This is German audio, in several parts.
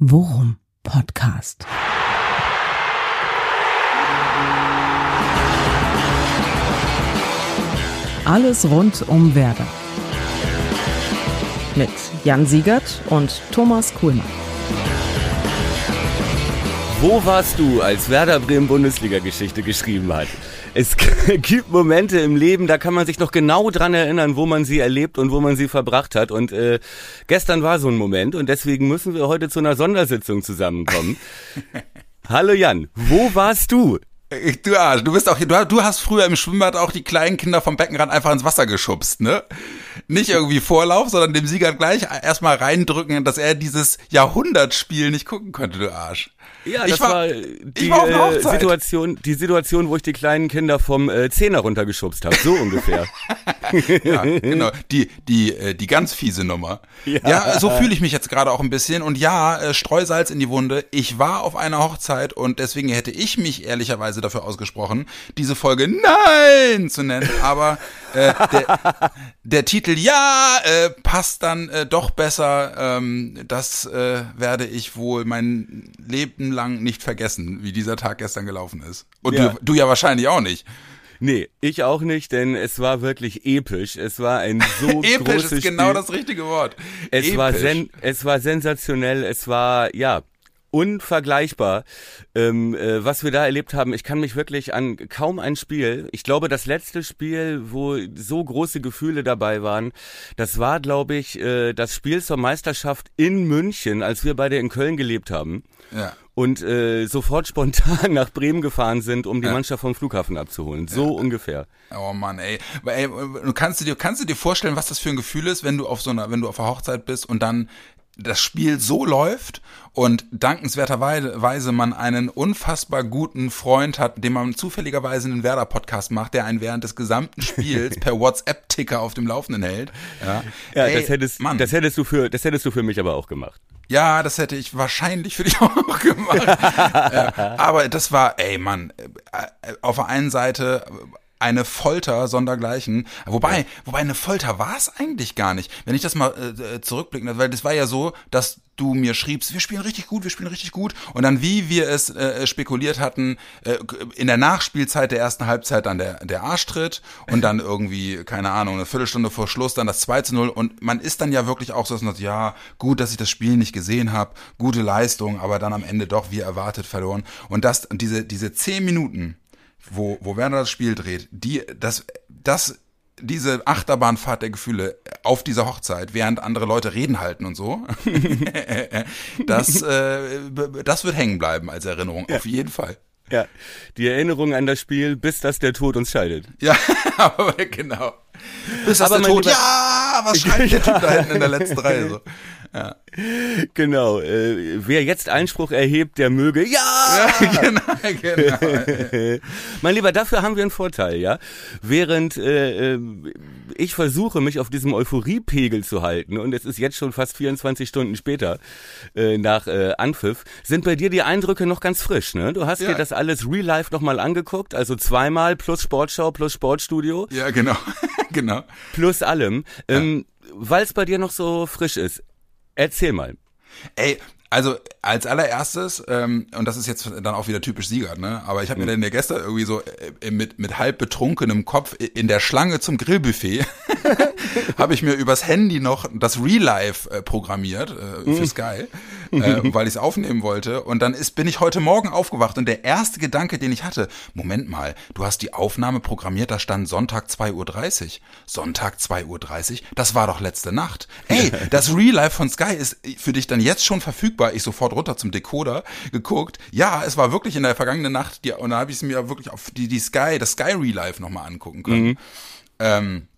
Worum Podcast. Alles rund um Werder. Mit Jan Siegert und Thomas Kuhlmann. Wo warst du, als Werder Bremen Bundesliga-Geschichte geschrieben hat? Es gibt Momente im Leben, da kann man sich noch genau dran erinnern, wo man sie erlebt und wo man sie verbracht hat. Und äh, gestern war so ein Moment und deswegen müssen wir heute zu einer Sondersitzung zusammenkommen. Hallo Jan, wo warst du? Du Arsch, du bist auch, du, du hast früher im Schwimmbad auch die kleinen Kinder vom Beckenrand einfach ins Wasser geschubst, ne? Nicht irgendwie Vorlauf, sondern dem Sieger gleich erstmal reindrücken, dass er dieses Jahrhundertspiel nicht gucken konnte, du Arsch. Ja, das ich war, war die war äh, Situation, die Situation, wo ich die kleinen Kinder vom äh, Zehner runtergeschubst habe, so ungefähr. ja, genau, die die äh, die ganz fiese Nummer. Ja, ja so fühle ich mich jetzt gerade auch ein bisschen und ja, äh, Streusalz in die Wunde. Ich war auf einer Hochzeit und deswegen hätte ich mich ehrlicherweise dafür ausgesprochen, diese Folge Nein zu nennen, aber äh, der, der Titel Ja äh, passt dann äh, doch besser. Ähm, das äh, werde ich wohl mein Leben lang nicht vergessen, wie dieser Tag gestern gelaufen ist. Und ja. Du, du ja wahrscheinlich auch nicht. Nee, ich auch nicht, denn es war wirklich episch. Es war ein so Episch großes ist genau das richtige Wort. Es episch. war sen es war sensationell. Es war ja unvergleichbar, ähm, äh, was wir da erlebt haben. Ich kann mich wirklich an kaum ein Spiel, ich glaube, das letzte Spiel, wo so große Gefühle dabei waren, das war, glaube ich, äh, das Spiel zur Meisterschaft in München, als wir beide in Köln gelebt haben. Ja. Und äh, sofort spontan nach Bremen gefahren sind, um die ja. Mannschaft vom Flughafen abzuholen. So ja. ungefähr. Oh Mann, ey. ey. Kannst du dir, kannst du dir vorstellen, was das für ein Gefühl ist, wenn du auf so einer, wenn du auf einer Hochzeit bist und dann das Spiel so läuft und dankenswerterweise man einen unfassbar guten Freund hat, dem man zufälligerweise einen Werder-Podcast macht, der einen während des gesamten Spiels per WhatsApp-Ticker auf dem Laufenden hält. Ja, ja Ey, das, hättest, Mann. das hättest du für, das hättest du für mich aber auch gemacht. Ja, das hätte ich wahrscheinlich für dich auch gemacht. ja, aber das war, ey Mann, äh, auf der einen Seite eine Folter sondergleichen. Wobei, ja. wobei eine Folter war es eigentlich gar nicht. Wenn ich das mal äh, zurückblicken, weil das war ja so, dass du mir schriebst, wir spielen richtig gut, wir spielen richtig gut. Und dann, wie wir es äh, spekuliert hatten, äh, in der Nachspielzeit der ersten Halbzeit dann der, der Arschtritt und dann irgendwie, keine Ahnung, eine Viertelstunde vor Schluss dann das 2 zu 0. Und man ist dann ja wirklich auch so, dass man sagt, ja, gut, dass ich das Spiel nicht gesehen habe, gute Leistung, aber dann am Ende doch wie erwartet verloren. Und das, diese, diese zehn Minuten, wo, wo Werner das Spiel dreht, die, das, das, diese Achterbahnfahrt der Gefühle auf dieser Hochzeit, während andere Leute reden halten und so, das, äh, das wird hängen bleiben als Erinnerung, ja. auf jeden Fall. Ja, die Erinnerung an das Spiel, bis das der Tod uns scheidet. Ja, aber genau. Bis das aber der Tod, ja, was schreit der Typ da hinten in der letzten Reihe so. Ja. Genau. Äh, wer jetzt Einspruch erhebt, der möge. Ja! ja genau, genau. mein Lieber, dafür haben wir einen Vorteil, ja. Während äh, äh, ich versuche, mich auf diesem Euphoriepegel zu halten, und es ist jetzt schon fast 24 Stunden später äh, nach äh, Anpfiff, sind bei dir die Eindrücke noch ganz frisch, ne? Du hast ja. dir das alles real life nochmal angeguckt, also zweimal plus Sportschau plus Sportstudio. Ja, genau. genau. Plus allem. Ähm, Weil es bei dir noch so frisch ist. Erzähl mal. Ey, also als allererstes, ähm, und das ist jetzt dann auch wieder typisch Sieger, ne? Aber ich habe mir mhm. dann der gestern irgendwie so äh, mit, mit halb betrunkenem Kopf in der Schlange zum Grillbuffet habe ich mir übers Handy noch das Real Life äh, programmiert äh, für mhm. Sky, äh, weil ich es aufnehmen wollte. Und dann ist, bin ich heute Morgen aufgewacht und der erste Gedanke, den ich hatte, Moment mal, du hast die Aufnahme programmiert, da stand Sonntag 2.30 Uhr. Sonntag 2.30 Uhr? Das war doch letzte Nacht. Ey, das Real Life von Sky ist für dich dann jetzt schon verfügbar. Ich sofort runter zum Decoder geguckt. Ja, es war wirklich in der vergangenen Nacht, die, und da habe ich es mir wirklich auf die, die Sky, das Sky Real Life nochmal angucken können. Mhm. Ähm,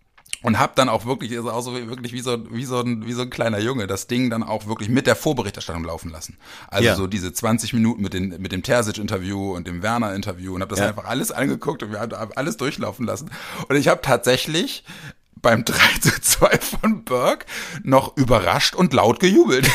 und hab dann auch wirklich, ist auch so wirklich wie so, wie so ein, wie so ein kleiner Junge, das Ding dann auch wirklich mit der Vorberichterstattung laufen lassen. Also ja. so diese 20 Minuten mit, den, mit dem Terzic-Interview und dem Werner-Interview und hab das ja. einfach alles angeguckt und wir haben alles durchlaufen lassen. Und ich habe tatsächlich beim 3 zu 2 von Burke noch überrascht und laut gejubelt.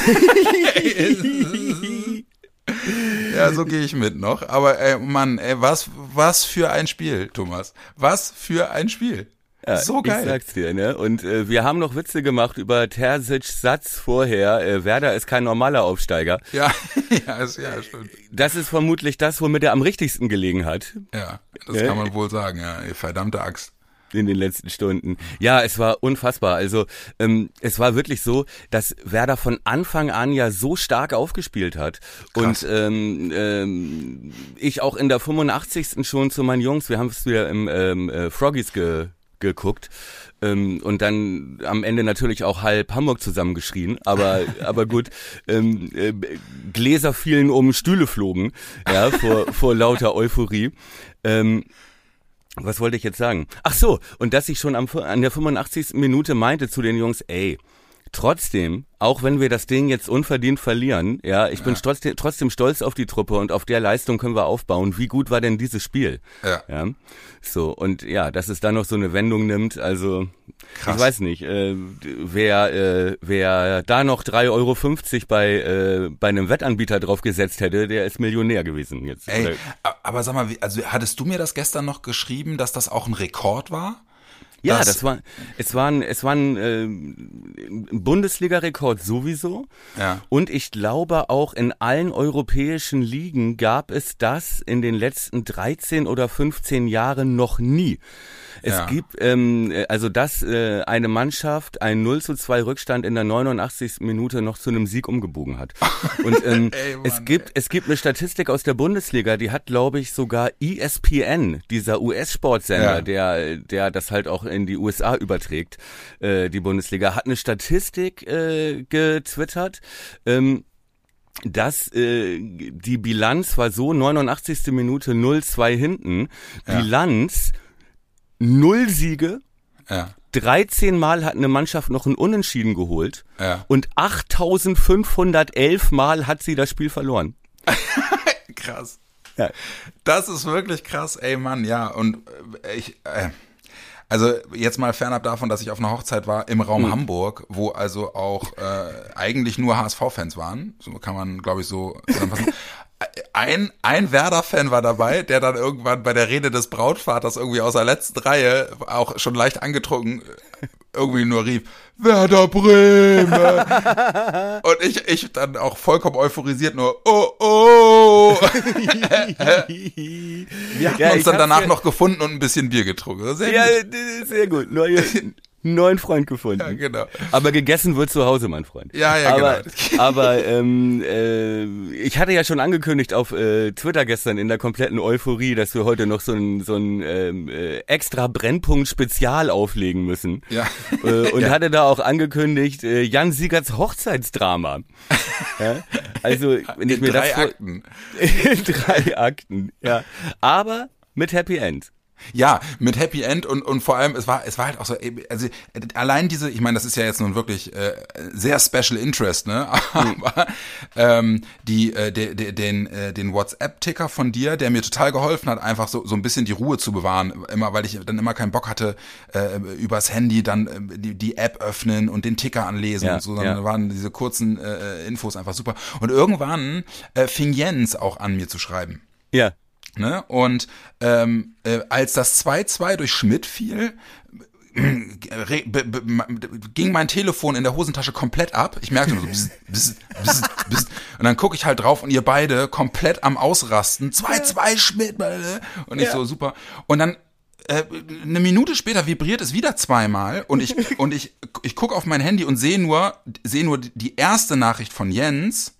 ja, so gehe ich mit noch. Aber ey, Mann, ey, was, was für ein Spiel, Thomas. Was für ein Spiel. Ja, so geil. Ich sag's dir, ne? Und äh, wir haben noch Witze gemacht über Tersic's Satz vorher. Äh, Werder ist kein normaler Aufsteiger. Ja, ja, ist, ja, stimmt. Das ist vermutlich das, womit er am richtigsten gelegen hat. Ja, das ja. kann man wohl sagen, ja. Verdammte Axt in den letzten Stunden. Ja, es war unfassbar. Also ähm, es war wirklich so, dass Werder von Anfang an ja so stark aufgespielt hat. Krass. Und ähm, ähm, ich auch in der 85. schon zu meinen Jungs, wir haben es wieder im ähm, äh, Froggies ge geguckt ähm, und dann am Ende natürlich auch halb Hamburg zusammengeschrien, aber aber gut, ähm, äh, Gläser fielen um, Stühle flogen, ja vor vor lauter Euphorie. Ähm, was wollte ich jetzt sagen? Ach so, und dass ich schon am, an der 85. Minute meinte zu den Jungs, ey, trotzdem, auch wenn wir das Ding jetzt unverdient verlieren, ja, ich ja. bin trotzdem, trotzdem stolz auf die Truppe und auf der Leistung können wir aufbauen. Wie gut war denn dieses Spiel? Ja. ja? So, und ja, dass es dann noch so eine Wendung nimmt, also Krass. ich weiß nicht, äh, wer, äh, wer da noch 3,50 Euro bei, äh, bei einem Wettanbieter drauf gesetzt hätte, der ist Millionär gewesen jetzt. Ey, aber sag mal, also hattest du mir das gestern noch geschrieben, dass das auch ein Rekord war? Ja, das, das war, es war ein, es war ein äh, Bundesliga-Rekord sowieso. Ja. Und ich glaube auch in allen europäischen Ligen gab es das in den letzten 13 oder 15 Jahren noch nie. Es ja. gibt, ähm, also dass äh, eine Mannschaft einen 0 zu 2 Rückstand in der 89. Minute noch zu einem Sieg umgebogen hat. Und ähm, ey, Mann, es gibt, ey. es gibt eine Statistik aus der Bundesliga, die hat, glaube ich, sogar ESPN, dieser US-Sportsender, ja. der, der das halt auch in die USA überträgt, äh, die Bundesliga, hat eine Statistik äh, getwittert. Ähm, dass äh, die Bilanz war so 89. Minute 0-2 hinten. Ja. Bilanz null Siege. Ja. 13 Mal hat eine Mannschaft noch ein Unentschieden geholt. Ja. Und 8511 Mal hat sie das Spiel verloren. krass. Ja. Das ist wirklich krass, ey Mann, ja. Und äh, ich, äh, also jetzt mal fernab davon, dass ich auf einer Hochzeit war im Raum mhm. Hamburg, wo also auch äh, eigentlich nur HSV-Fans waren. So kann man, glaube ich, so zusammenfassen ein, ein Werder-Fan war dabei, der dann irgendwann bei der Rede des Brautvaters irgendwie aus der letzten Reihe, auch schon leicht angetrunken, irgendwie nur rief, Werder Bremen! Und ich, ich dann auch vollkommen euphorisiert nur, oh, oh! Wir hatten ja, uns dann danach noch gefunden und ein bisschen Bier getrunken. Sehr ja, gut. sehr gut. Neue, neuen Freund gefunden. Ja, genau. Aber gegessen wird zu Hause, mein Freund. Ja, ja, aber, genau. aber ähm, äh, ich hatte ja schon angekündigt auf äh, Twitter gestern in der kompletten Euphorie, dass wir heute noch so ein, so ein ähm, äh, extra Brennpunkt-Spezial auflegen müssen. Ja. Äh, und ja. hatte da auch angekündigt, äh, Jan Siegerts Hochzeitsdrama. ja? Also, wenn ich in mir drei das Akten. in drei Akten, ja. Aber mit Happy End. Ja, mit Happy End und und vor allem es war es war halt auch so also allein diese ich meine das ist ja jetzt nun wirklich äh, sehr Special Interest ne? Aber ähm, die äh, de, de, den äh, den WhatsApp Ticker von dir der mir total geholfen hat einfach so so ein bisschen die Ruhe zu bewahren immer weil ich dann immer keinen Bock hatte äh, übers Handy dann äh, die, die App öffnen und den Ticker anlesen ja, und so dann ja. waren diese kurzen äh, Infos einfach super. Und irgendwann äh, fing Jens auch an mir zu schreiben. Ja Ne? Und ähm, äh, als das 2-2 durch Schmidt fiel, ging mein Telefon in der Hosentasche komplett ab. Ich merkte nur so, bzz, bzz, bzz, bzz. und dann gucke ich halt drauf und ihr beide komplett am Ausrasten. 2-2 Schmidt, und ich ja. so super. Und dann äh, eine Minute später vibriert es wieder zweimal und ich und ich ich gucke auf mein Handy und sehe nur sehe nur die erste Nachricht von Jens,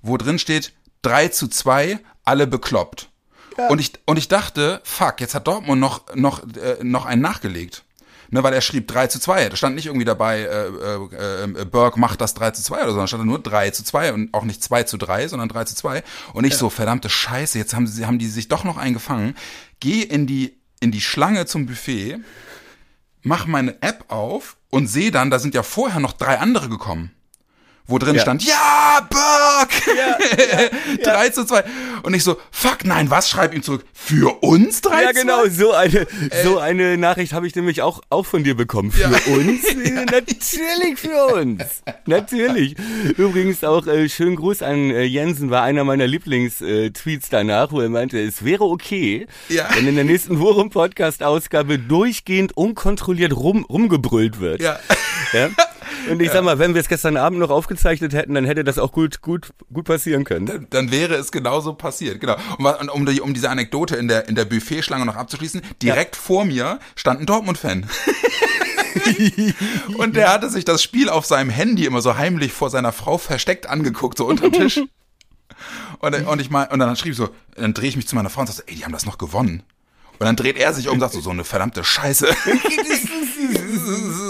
wo drin steht 3 zu 2, alle bekloppt. Ja. Und ich und ich dachte, fuck, jetzt hat Dortmund noch noch äh, noch einen nachgelegt. Ne, weil er schrieb 3 zu 2. Da stand nicht irgendwie dabei, äh, äh, äh, Burke macht das 3 zu 2 oder so, da stand nur 3 zu 2 und auch nicht 2 zu 3, sondern 3 zu 2. Und ich ja. so, verdammte Scheiße, jetzt haben sie, haben die sich doch noch eingefangen. Geh in die, in die Schlange zum Buffet, mach meine App auf und sehe dann, da sind ja vorher noch drei andere gekommen wo drin Ja. stand, ja, Burke! 3 zu 2. Und ich so, fuck, nein, was? Schreib ihm zurück. Für uns 3 Ja, zu genau, 2? so eine, so eine Nachricht habe ich nämlich auch, auch von dir bekommen. Für uns? Äh, Natürlich für uns. Natürlich. Übrigens auch äh, schönen Gruß an äh, Jensen, war einer meiner Lieblings-Tweets danach, wo er meinte, es wäre okay, Ja. wenn in der nächsten Forum-Podcast-Ausgabe durchgehend unkontrolliert rum, rumgebrüllt wird. Ja. Ja? Und ich sag mal, wenn wir es gestern Abend noch aufgezeichnet hätten, dann hätte das auch gut, gut, gut passieren können. Dann, dann wäre es genauso passiert, genau. Und, um, die, um diese Anekdote in der, in der Buffetschlange noch abzuschließen, direkt vor mir stand ein Dortmund-Fan. und der hatte sich das Spiel auf seinem Handy immer so heimlich vor seiner Frau versteckt angeguckt, so unterm Tisch. Und, und ich mein, und dann schrieb ich so, dann drehe ich mich zu meiner Frau und sag so, ey, die haben das noch gewonnen. Und dann dreht er sich um und sagt so, so eine verdammte Scheiße.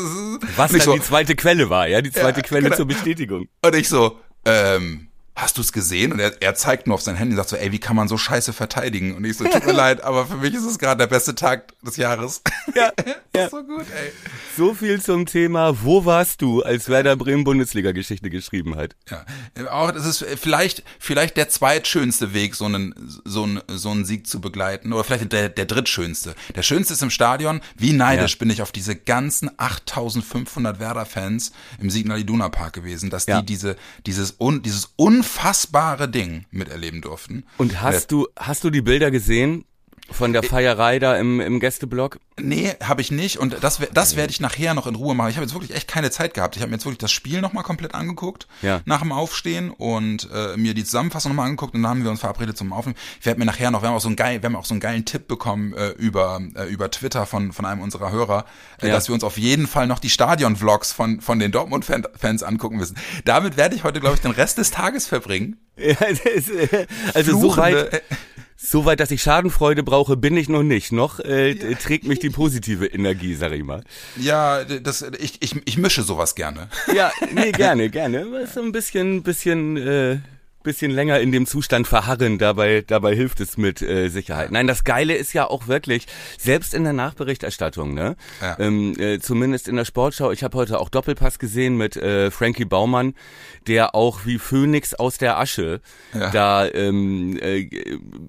Was dann so- die zweite Quelle war, ja, die zweite Ja, Quelle genau. zur Bestätigung. Und ich so, ähm, hast du es gesehen? Und er, er zeigt nur auf sein Handy und sagt so, ey, wie kann man so scheiße verteidigen? Und ich so, tut mir leid, aber für mich ist es gerade der beste Tag des Jahres. Ja, ja. so gut, ey. So viel zum Thema, wo warst du, als Werder Bremen Bundesliga-Geschichte geschrieben hat? Ja, auch das ist vielleicht vielleicht der zweitschönste Weg, so einen so einen so einen Sieg zu begleiten oder vielleicht der der drittschönste. Der schönste ist im Stadion. Wie neidisch Ja. bin ich auf diese ganzen 8500 Werder-Fans im Signal Iduna Park gewesen, dass Ja. die diese dieses un, dieses unfassbare Ding miterleben durften. Und hast du, hast du die Bilder gesehen von der Feierei da im, im Gästeblock? Nee, habe ich nicht und das das werde ich nachher noch in Ruhe machen. Ich habe jetzt wirklich echt keine Zeit gehabt. Ich habe mir jetzt wirklich das Spiel nochmal komplett angeguckt Ja. nach dem Aufstehen und äh, mir die Zusammenfassung nochmal angeguckt und dann haben wir uns verabredet zum Aufnehmen. Ich werde mir nachher noch, wir haben auch so einen geil, wir haben auch so einen geilen Tipp bekommen äh, über äh, über Twitter von von einem unserer Hörer, äh, Ja. dass wir uns auf jeden Fall noch die Stadion-Vlogs von von den Dortmund-Fans angucken müssen. Damit werde ich heute glaube ich den Rest des Tages verbringen. Ja, das, äh, also so Fluchende- so weit, dass ich Schadenfreude brauche, bin ich noch nicht. Noch äh, trägt mich die positive Energie, sag ich mal. Ja, das ich ich ich mische sowas gerne. Ja, nee, gerne, gerne. So ein bisschen, bisschen, äh, bisschen länger in dem Zustand verharren, dabei, dabei hilft es mit äh, Sicherheit. Nein, das Geile ist ja auch wirklich, selbst in der Nachberichterstattung, ne? Ja. Ähm, äh, zumindest in der Sportschau, ich habe heute auch Doppelpass gesehen mit äh, Frankie Baumann, der auch wie Phönix aus der Asche Ja. da ähm, äh,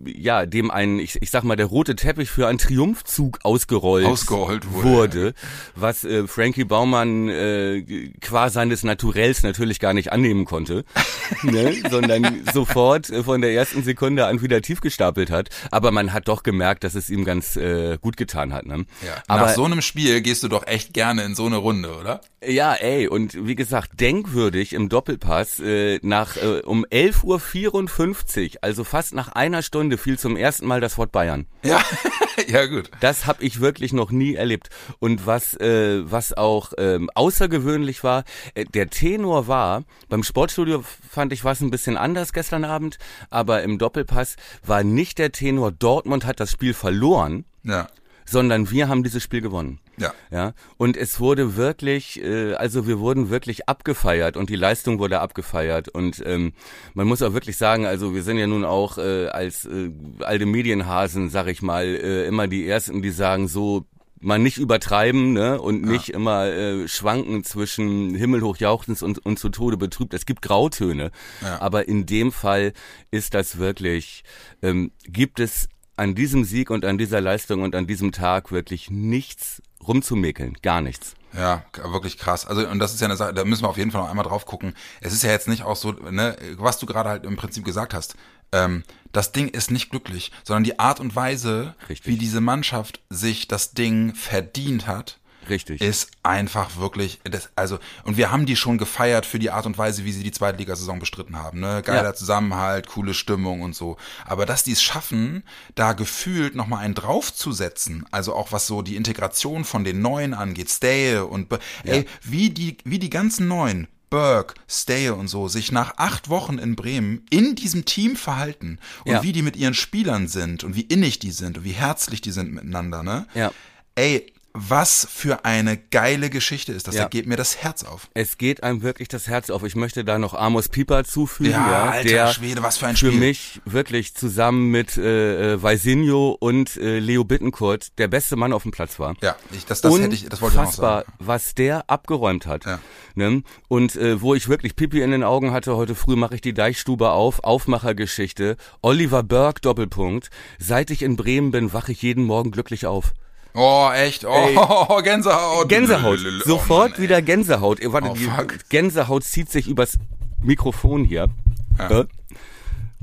ja dem ein, ich, ich sag mal, der rote Teppich für einen Triumphzug ausgerollt, Ausgerollt wurde, wurde was äh, Frankie Baumann äh, qua seines Naturells natürlich gar nicht annehmen konnte, ne? sondern sofort äh, von der ersten Sekunde an wieder tief gestapelt hat. Aber man hat doch gemerkt, dass es ihm ganz äh, gut getan hat. Ne? Ja. Aber Nach so einem Spiel gehst du doch echt gerne in so eine Runde, oder? ja, ey, und wie gesagt, denkwürdig im Doppelpass äh, nach äh, um 11.54 Uhr, also fast nach einer Stunde, fiel zum ersten Mal das Wort Bayern. Ja, ja gut. Das habe ich wirklich noch nie erlebt. Und was, äh, was auch ähm, außergewöhnlich war, äh, der Tenor war, beim Sportstudio fand ich was ein bisschen anders gestern Abend, aber im Doppelpass war nicht der Tenor, Dortmund hat das Spiel verloren, Ja, sondern wir haben dieses Spiel gewonnen. ja. Ja, und es wurde wirklich, äh, also wir wurden wirklich abgefeiert und die Leistung wurde abgefeiert und ähm, man muss auch wirklich sagen, also wir sind ja nun auch äh, als äh, alte Medienhasen, sag ich mal, äh, immer die ersten, die sagen so mal nicht übertreiben ne? und nicht immer äh, schwanken zwischen himmelhoch jauchzend und, und zu Tode betrübt. Es gibt Grautöne, Ja. aber in dem Fall ist das wirklich, ähm, gibt es an diesem Sieg und an dieser Leistung und an diesem Tag wirklich nichts rumzumäkeln, gar nichts. Ja, wirklich krass. Also, und das ist ja eine Sache, da müssen wir auf jeden Fall noch einmal drauf gucken. Es ist ja jetzt nicht auch so, ne, was du gerade halt im Prinzip gesagt hast. Ähm, das Ding ist nicht glücklich, sondern die Art und Weise, Richtig. wie diese Mannschaft sich das Ding verdient hat, Richtig. ist einfach wirklich, das, also, und wir haben die schon gefeiert für die Art und Weise, wie sie die Zweitligasaison bestritten haben, ne? Geiler Ja. Zusammenhalt, coole Stimmung und so. Aber dass die es schaffen, da gefühlt nochmal einen draufzusetzen, also auch was so die Integration von den Neuen angeht, Staye und, Be- ey, wie die, wie die ganzen Neuen, Burke, Staye und so, sich nach acht Wochen in Bremen in diesem Team verhalten und Ja. wie die mit ihren Spielern sind und wie innig die sind und wie herzlich die sind miteinander, ne? Ja. Ey, was für eine geile Geschichte ist das. Ja. Da geht mir das Herz auf. Es geht einem wirklich das Herz auf. Ich möchte da noch Amos Pieper zufügen, Ja, ja, alter der Schwede, was für ein für Spiel. mich wirklich zusammen mit äh, äh, Weisinho und äh, Leo Bittencourt der beste Mann auf dem Platz war. Ja, ich, das, das hätte ich, das wollte ich noch Unfassbar, sagen. was der abgeräumt hat. Ja. Ne? Und äh, wo ich wirklich Pipi in den Augen hatte, heute früh mache ich die Deichstube auf, Aufmachergeschichte, Oliver Burke Doppelpunkt. Seit ich in Bremen bin, wache ich jeden Morgen glücklich auf. Oh, echt? Oh, Gänsehaut. Gänsehaut. Oh, Sofort ey. wieder Gänsehaut. Warte, Oh, die fuck. Gänsehaut zieht sich übers Mikrofon hier. Ja. Äh?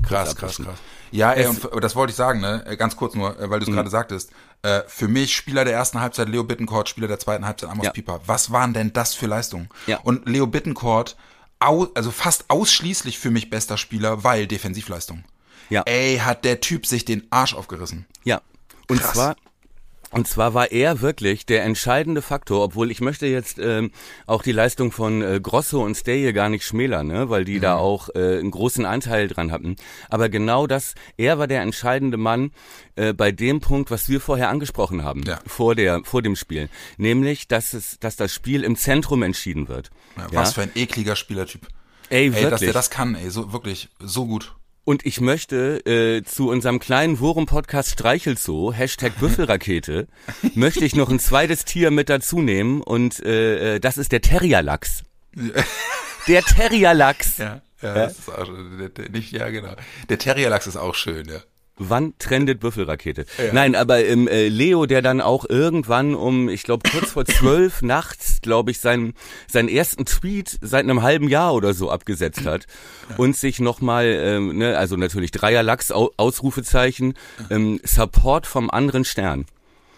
Krass, krass, krass. Ja, ey, und das wollte ich sagen, ne? Äh, Ganz kurz nur, äh, weil du es Mhm. gerade sagtest. Äh, für mich Spieler der ersten Halbzeit Leo Bittencourt, Spieler der zweiten Halbzeit Amos Ja. Pieper. Was waren denn das für Leistungen? Ja. Und Leo Bittencourt, also fast ausschließlich für mich bester Spieler, weil Defensivleistung. Ja. Ey, hat der Typ sich den Arsch aufgerissen. Ja. Und Krass. zwar und zwar war er wirklich der entscheidende Faktor, obwohl ich möchte jetzt ähm, auch die Leistung von äh, Grosso und Stay gar nicht schmälern, ne? weil die da auch äh, einen großen Anteil dran hatten. Aber genau das, er war der entscheidende Mann äh, bei dem Punkt, was wir vorher angesprochen haben, Ja. vor der vor dem Spiel, nämlich, dass es, dass das Spiel im Zentrum entschieden wird. Ja, was für ein ekliger Spielertyp. Ey, Ey, wirklich. dass der das kann, ey, so wirklich, so gut. Und ich möchte äh, zu unserem kleinen Wurm-Podcast Streichelzoo, Hashtag Büffelrakete, möchte ich noch ein zweites Tier mit dazu nehmen und äh, äh, das ist der Terrierlachs. Der Terrierlachs. Ja, ja, das ist auch der, der, nicht, ja, genau. Der Terrierlachs ist auch schön, ja. Wann trendet Büffelrakete? Nein, aber ähm, äh, Leo, der dann auch irgendwann um, ich glaube kurz vor zwölf nachts, glaube ich, seinen seinen ersten Tweet seit einem halben Jahr oder so abgesetzt hat und sich nochmal, ähm, ne, also natürlich Dreierlachs, Au Ausrufezeichen, ähm, Support vom anderen Stern.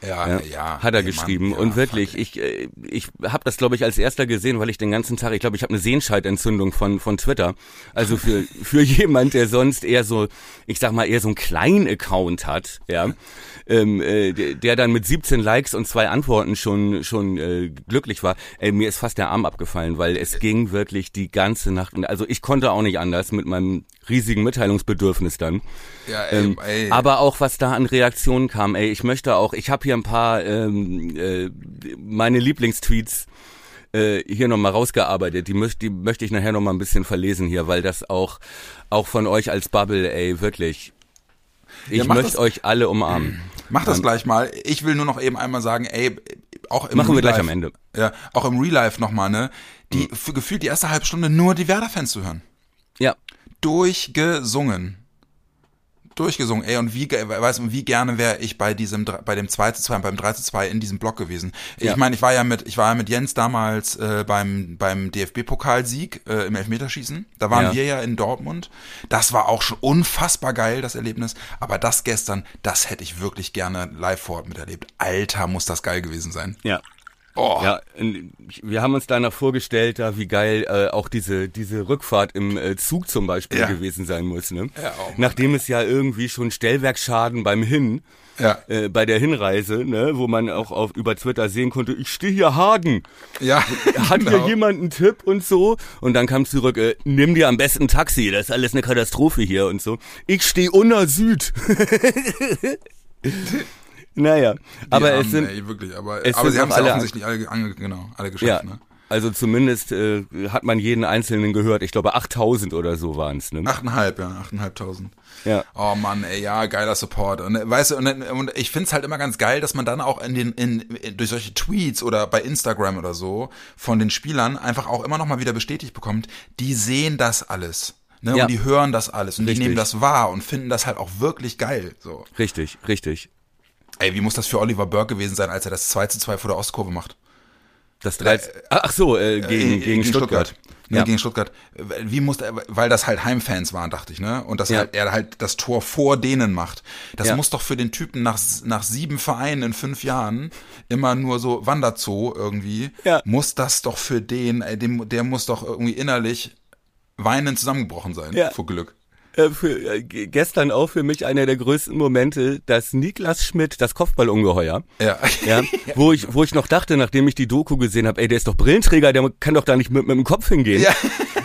Ja, Ja, ja. hat er ey, Mann, geschrieben ja, und wirklich, fuck, ich äh, ich habe das glaube ich als erster gesehen, weil ich den ganzen Tag, ich glaube, ich habe eine Sehenscheidentzündung von von Twitter. Also für für jemand, der sonst eher so, ich sag mal eher so einen kleinen Account hat, ja, ähm, äh, der, der dann mit 17 Likes und zwei Antworten schon schon äh, glücklich war. Ey, mir ist fast der Arm abgefallen, weil es ging wirklich die ganze Nacht. Und also ich konnte auch nicht anders mit meinem riesigen Mitteilungsbedürfnis dann. Ja, ey, Ähm, ey. aber auch was da an Reaktionen kam, ey, ich möchte auch, ich habe hier ein paar ähm, äh, meine Lieblingstweets äh, hier nochmal rausgearbeitet. Die möchte, die möchte ich nachher nochmal ein bisschen verlesen hier, weil das auch auch von euch als Bubble, ey, wirklich. Ich Ja, möchte das- euch alle umarmen. Mach das gleich mal. Ich will nur noch eben einmal sagen, ey, auch im Machen wir Real gleich Life, am Ende. Mhm. Ja, auch im Real Life nochmal, ne? Die für gefühlt die erste halbe Stunde nur die Werder-Fans zu hören. Ja, Durchgesungen. Durchgesungen, ey, und wie, weißt du, wie gerne wäre ich bei diesem, bei dem 2 zu 2, beim 3 zu 2 in diesem Block gewesen. Ich Ja. meine, ich war ja mit, ich war ja mit Jens damals äh, beim, beim DFB-Pokalsieg äh, im Elfmeterschießen. Da waren Ja. wir ja in Dortmund. Das war auch schon unfassbar geil, das Erlebnis. Aber das gestern, das hätte ich wirklich gerne live vor Ort miterlebt. Alter, muss das geil gewesen sein. ja. Oh, Ja, wir haben uns danach vorgestellt, da wie geil äh, auch diese diese Rückfahrt im äh, Zug zum Beispiel Ja. gewesen sein muss. Ne? Ja, oh Nachdem es ja irgendwie schon Stellwerkschaden beim Hin Ja. äh, bei der Hinreise, ne, wo man auch auf über Twitter sehen konnte, ich stehe hier Hagen. ja. Hat genau. hier jemand einen Tipp und so? Und dann kam zurück, äh, nimm dir am besten ein Taxi, das ist alles eine Katastrophe hier und so. Ich stehe unter Süd. naja, aber Die es sind ey, wirklich, aber, es aber sie haben es alle- offensichtlich alle, ange, genau, alle geschafft, ja, ne? also zumindest äh, hat man jeden Einzelnen gehört. Ich glaube 8000 oder so waren's. Ne? Achteinhalb, ja, achteinhalbtausend. Ja. Oh Mann, ey, ja, geiler Support. Und weißt du, und, und ich find's halt immer ganz geil, dass man dann auch in den, in, in, durch solche Tweets oder bei Instagram oder so von den Spielern einfach auch immer noch mal wieder bestätigt bekommt, die sehen das alles. Ne, Ja. Und die hören das alles und Richtig. die nehmen das wahr und finden das halt auch wirklich geil. So. Richtig, richtig. Ey, wie muss das für Oliver Burke gewesen sein, als er das 2 zu 2 vor der Ostkurve macht? Das 13. Ach so, äh, gegen, Äh, gegen, Stuttgart. Ne, Ja. gegen Stuttgart. Wie musste er, weil das halt Heimfans waren, dachte ich, ne? Und dass Ja. halt, er halt das Tor vor denen macht. Das Ja. muss doch für den Typen nach, nach sieben Vereinen in fünf Jahren immer nur so Wanderzoo irgendwie, Ja. muss das doch für den, ey, dem, der muss doch irgendwie innerlich weinend zusammengebrochen sein, Ja. vor Glück. Äh, für, äh, gestern auch für mich einer der größten Momente, dass Niklas Schmidt, das Kopfballungeheuer, Ja. ja, wo ich, wo ich noch dachte, nachdem ich die Doku gesehen habe, ey, der ist doch Brillenträger, der kann doch da nicht mit, mit dem Kopf hingehen. Ja.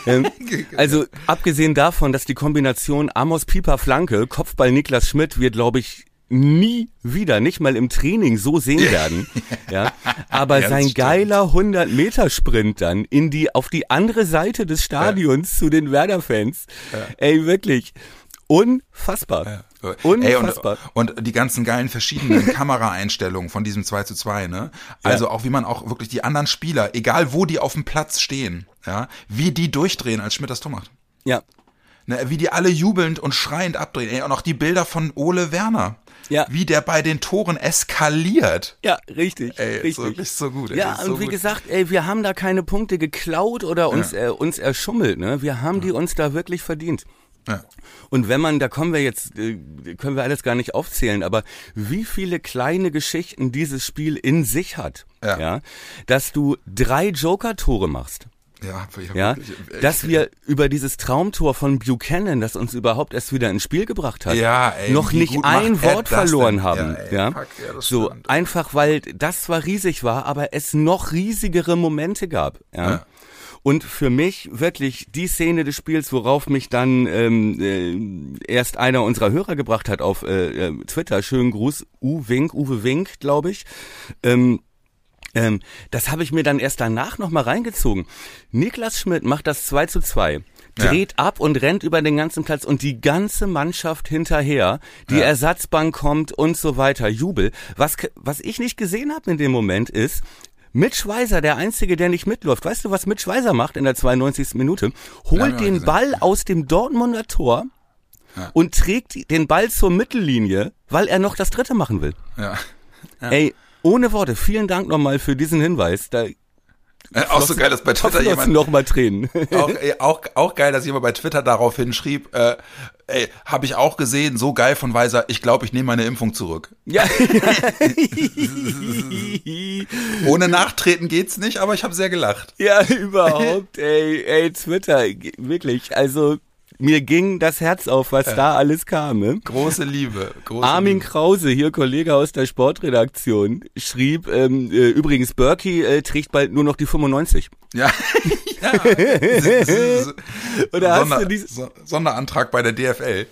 Ähm, also abgesehen davon, dass die Kombination Amos Pieper Flanke, Kopfball Niklas Schmidt wird, glaube ich, nie wieder, nicht mal im Training so sehen werden. ja, aber Ja, sein stimmt. geiler 100 Meter Sprint dann in die auf die andere Seite des Stadions zu den Werder-Fans. Ey, wirklich unfassbar. Ey, Unfassbar. und, und die ganzen geilen verschiedenen Kameraeinstellungen von diesem 2 zu 2, ne? Also auch wie man auch wirklich die anderen Spieler, egal wo die auf dem Platz stehen, ja, wie die durchdrehen, als Schmidt das Tor macht. ja. Ne, wie die alle jubelnd und schreiend abdrehen. Ey, und auch die Bilder von Ole Werner. Ja. Wie der bei den Toren eskaliert. Ja, richtig, Ey, richtig. ist wirklich so gut. Ey, Ja, ist so und wie gut. gesagt, ey, wir haben da keine Punkte geklaut oder uns, äh, uns erschummelt, ne? Wir haben die uns da wirklich verdient. Ja. Und wenn man, da kommen wir jetzt, äh, können wir alles gar nicht aufzählen, aber wie viele kleine Geschichten dieses Spiel in sich hat, Ja. dass du drei Joker-Tore machst. Ja, Ja, wirklich- ey, dass wir über dieses Traumtor von Buchanan, das uns überhaupt erst wieder ins Spiel gebracht hat, Ja, ey, noch nicht ein Wort verloren haben. Ja, ey, Ja, fuck, ja, so stimmt. einfach, weil das zwar riesig war, aber es noch riesigere Momente gab. Ja. Ja. Und für mich wirklich die Szene des Spiels, worauf mich dann ähm, äh, erst einer unserer Hörer gebracht hat auf äh, äh, Twitter, schönen Gruß, U Wink, Uwe Wink, glaube ich. Ähm, ähm, das habe ich mir dann erst danach nochmal reingezogen. Niklas Schmidt macht das 2 zu 2, dreht ab und rennt über den ganzen Platz und die ganze Mannschaft hinterher, die Ja. Ersatzbank kommt und so weiter, Jubel. Was, was ich nicht gesehen habe in dem Moment ist, Mitch Weiser, der Einzige, der nicht mitläuft. Weißt du, was Mitch Weiser macht in der 92. Minute? Ja, Holt ich den. Ball aus dem Dortmunder Tor Ja. und trägt den Ball zur Mittellinie, weil er noch das dritte machen will. Ja. Ey, ohne Worte, vielen Dank nochmal für diesen Hinweis. Da Äh, Auch so geil, dass bei Twitter flossen jemand noch mal Tränen. auch, ey, auch, auch geil, dass jemand bei Twitter darauf hinschrieb, äh, ey, habe ich auch gesehen, so geil von Weiser, ich glaube, ich nehme meine Impfung zurück. ja. Ohne Nachtreten geht's nicht, aber ich habe sehr gelacht. ja, überhaupt, ey, ey, Twitter, wirklich, also mir ging das Herz auf, was da alles kam. Ne? Große Liebe. Große Armin Liebe. Krause, hier Kollege aus der Sportredaktion, schrieb, ähm, äh, übrigens, Berkey äh, trägt bald nur noch die 95. Ja. ja. Oder hast Sonder, du dieses- So- Sonderantrag bei der DFL.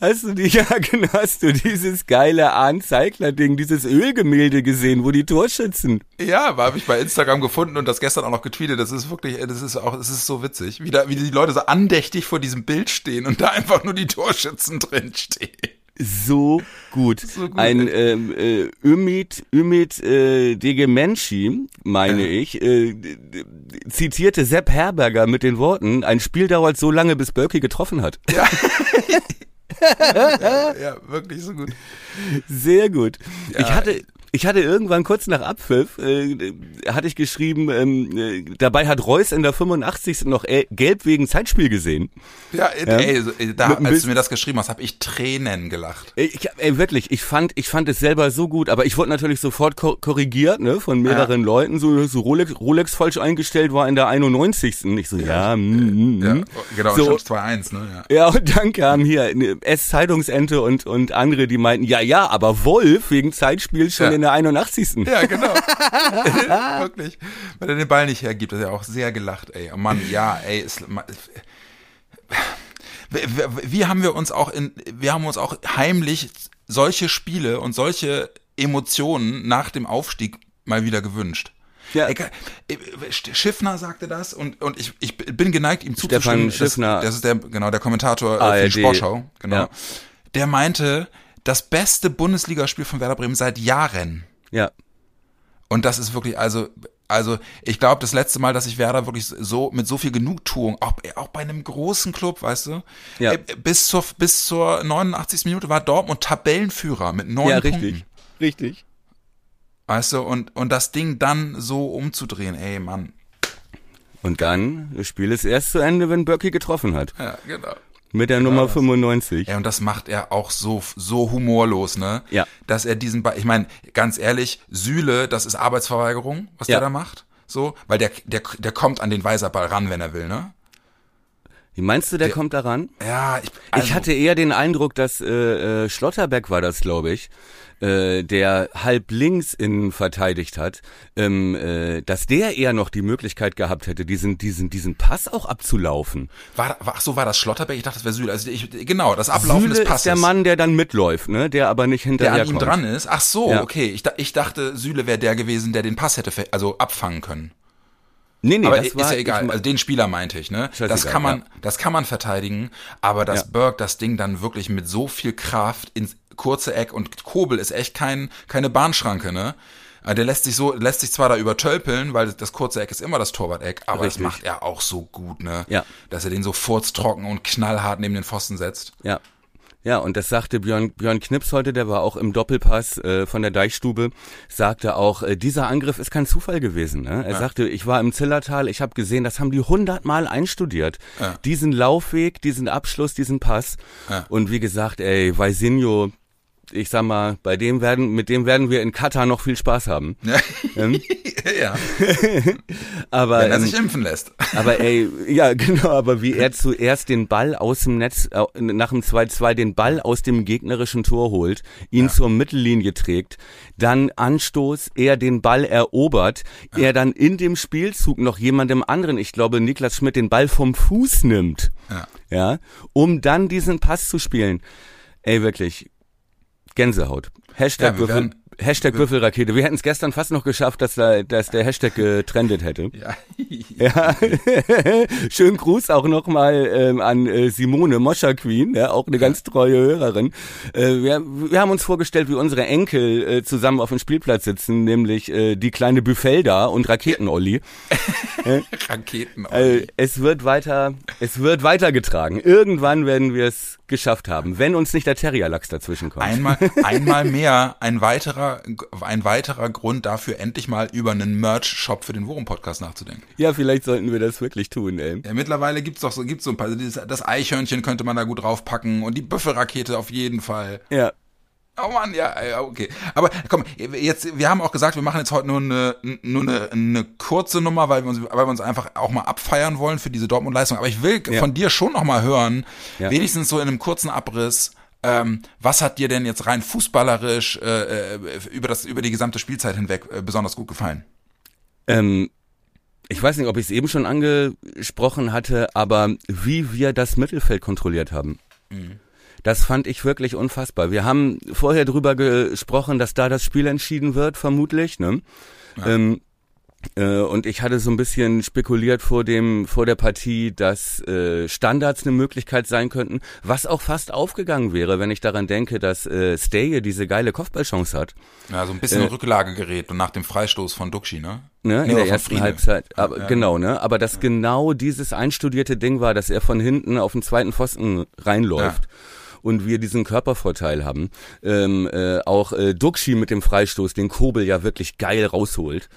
Hast du die, ja genau, hast du dieses geile Arndt Zeigler-Ding, dieses Ölgemälde gesehen, wo die Torschützen Ja, habe ich bei Instagram gefunden und das gestern auch noch getweetet. Das ist wirklich, das ist auch, das ist so witzig, wie, da, wie die Leute so andächtig vor diesem Bild stehen und da einfach nur die Torschützen drin stehen. So gut. So gut, Ein ähm, äh, Ümit, Ümit äh, Degemenci, meine ich, äh, d- d- zitierte Sepp Herberger mit den Worten, ein Spiel dauert so lange, bis Berkey getroffen hat. Ja. ja, ja, wirklich so gut. Sehr gut. Ja. Ich hatte ich hatte irgendwann kurz nach Abpfiff, äh, hatte ich geschrieben, ähm, äh, dabei hat Reus in der 85. noch äh, gelb wegen Zeitspiel gesehen. Ja, ey, so, ey, da, Mit ein als du mir das geschrieben hast, habe ich Tränen gelacht. Ey, Ich, ey, wirklich, ich fand, ich fand es selber so gut, aber ich wurde natürlich sofort ko korrigiert, ne, von mehreren Leuten, so, so Rolex, Rolex falsch eingestellt war in der 91. Ich so, ja, mm, mm, Ja, mm. genau, So. schon 2-1, ne? Ja. Ja, und dann kam hier eine S-Zeitungsente und, und andere, die meinten, ja, ja, aber Wolf wegen Zeitspiel schon Ja. In der 81. Ja, genau. Wirklich. Weil er den Ball nicht hergibt, hat er auch sehr gelacht, ey. Oh Mann, ja, ey. Ma- wie, haben wir uns auch in, wir haben uns auch heimlich solche Spiele und solche Emotionen nach dem Aufstieg mal wieder gewünscht. Ja. Ey, äh, Schiffner sagte das und, und ich, ich bin geneigt, ihm Stefan zuzustimmen. Schiffner. Das, ist der, genau, der Kommentator äh, für ARD. die Sportschau. Genau. Ja. Der meinte, das beste Bundesligaspiel von Werder Bremen seit Jahren. Ja. Und das ist wirklich, also, also ich glaube, das letzte Mal, dass ich Werder wirklich so mit so viel Genugtuung, auch, auch bei einem großen Club, weißt du, Ja. äh, bis zur bis zur 89. Minute war Dortmund Tabellenführer mit neun Ja, Punkten. richtig. Richtig. Weißt du, und, und das Ding dann so umzudrehen, ey, Mann. Und dann, das Spiel ist erst zu Ende, wenn Berkey getroffen hat. Ja, genau. Mit der Nummer 95. Ja, und das macht er auch so, so humorlos, ne? Ja. Dass er diesen, Ba- ich meine, ganz ehrlich, Sühle, das ist Arbeitsverweigerung, was Ja. der da macht. So, weil der, der, der kommt an den Weiserball ran, wenn er will, ne? Wie meinst du, der, der kommt daran? Ja, ich, also, ich hatte eher den Eindruck, dass äh, äh, Schlotterbeck war das, glaube ich, äh, der halb links innen verteidigt hat, ähm, äh, dass der eher noch die Möglichkeit gehabt hätte, diesen diesen diesen Pass auch abzulaufen. War, war ach so war das Schlotterbeck? Ich dachte, das wäre Süle. Also ich, genau, das Ablaufen Süle des Passes. ist der Mann, der dann mitläuft, ne, der aber nicht hinterher Der an ihm kommt. dran ist. Ach so, ja. okay. Ich, ich dachte, Süle wäre der gewesen, der den Pass hätte also abfangen können. Nee, nee, aber das ist war, ja egal. Also den Spieler meinte ich, ne? Das kann man, ja. das kann man verteidigen, aber dass ja. Burke das Ding dann wirklich mit so viel Kraft ins kurze Eck und Kobel ist echt kein, keine Bahnschranke, ne? Äh, der lässt sich so, lässt sich zwar da übertölpeln, weil das kurze Eck ist immer das Torwart-Eck, aber Richtig. das macht er auch so gut, ne? Ja. Dass er den so furztrocken und knallhart neben den Pfosten setzt. Ja. Ja, und das sagte Björn, Björn Knips heute, der war auch im Doppelpass äh, von der Deichstube, sagte auch, äh, dieser Angriff ist kein Zufall gewesen. Ne? Er ja. sagte, ich war im Zillertal, ich habe gesehen, das haben die hundertmal einstudiert. Ja. Diesen Laufweg, diesen Abschluss, diesen Pass. Ja. Und wie gesagt, ey, Vaisinho, ich sag mal, bei dem werden, mit dem werden wir in Katar noch viel Spaß haben. ähm? ja. aber, Wenn er sich ähm, impfen lässt. aber ey, ja, genau, aber wie er zuerst den Ball aus dem Netz, äh, nach dem 2-2 den Ball aus dem gegnerischen Tor holt, ihn ja. zur Mittellinie trägt, dann Anstoß, er den Ball erobert, ja. er dann in dem Spielzug noch jemandem anderen, ich glaube Niklas Schmidt, den Ball vom Fuß nimmt. Ja. Ja, um dann diesen Pass zu spielen. Ey, wirklich, Gänsehaut. Hashtag, ja, Würfel, Hashtag Würfelrakete. Wir hätten es gestern fast noch geschafft, dass, da, dass der Hashtag getrendet hätte. Ja. ja. Schönen Gruß auch nochmal ähm, an äh, Simone Moscher Queen, ja, auch eine ganz treue Hörerin. Äh, wir, wir haben uns vorgestellt, wie unsere Enkel äh, zusammen auf dem Spielplatz sitzen, nämlich äh, die kleine Bufelda und Raketen-Olli. äh, Raketen-Olli. Äh, es wird weiter, es wird weitergetragen. Irgendwann werden wir es geschafft haben, wenn uns nicht der Terrierlachs dazwischen kommt. Einmal, einmal mehr ein weiterer, ein weiterer Grund dafür, endlich mal über einen Merch-Shop für den Worum-Podcast nachzudenken. Ja, vielleicht sollten wir das wirklich tun, ey. Ja, mittlerweile gibt's doch so, gibt's so ein paar, das Eichhörnchen könnte man da gut draufpacken und die Büffelrakete auf jeden Fall. Ja. Oh Mann, ja, okay. Aber komm, jetzt, wir haben auch gesagt, wir machen jetzt heute nur eine, nur eine, eine kurze Nummer, weil wir, uns, weil wir uns einfach auch mal abfeiern wollen für diese Dortmund-Leistung. Aber ich will ja. von dir schon noch mal hören, ja. wenigstens so in einem kurzen Abriss, ähm, was hat dir denn jetzt rein fußballerisch äh, äh über, das, über die gesamte Spielzeit hinweg äh, besonders gut gefallen? Ähm, ich weiß nicht, ob ich es eben schon angesprochen hatte, aber wie wir das Mittelfeld kontrolliert haben. Mhm. Das fand ich wirklich unfassbar. Wir haben vorher drüber gesprochen, dass da das Spiel entschieden wird, vermutlich. Ne? Ja. Ähm, äh, und ich hatte so ein bisschen spekuliert vor dem vor der Partie, dass äh, Standards eine Möglichkeit sein könnten, was auch fast aufgegangen wäre, wenn ich daran denke, dass äh, Steye diese geile Kopfballchance hat. Ja, so ein bisschen äh, Rücklagegerät und nach dem Freistoß von Duxi, ne? Ne, in der ersten Friede. Halbzeit. Aber ja, genau, ne? Aber dass ja. genau dieses einstudierte Ding war, dass er von hinten auf den zweiten Pfosten reinläuft. Ja und wir diesen Körpervorteil haben. Ähm, äh, auch äh, Duxi mit dem Freistoß, den Kobel ja wirklich geil rausholt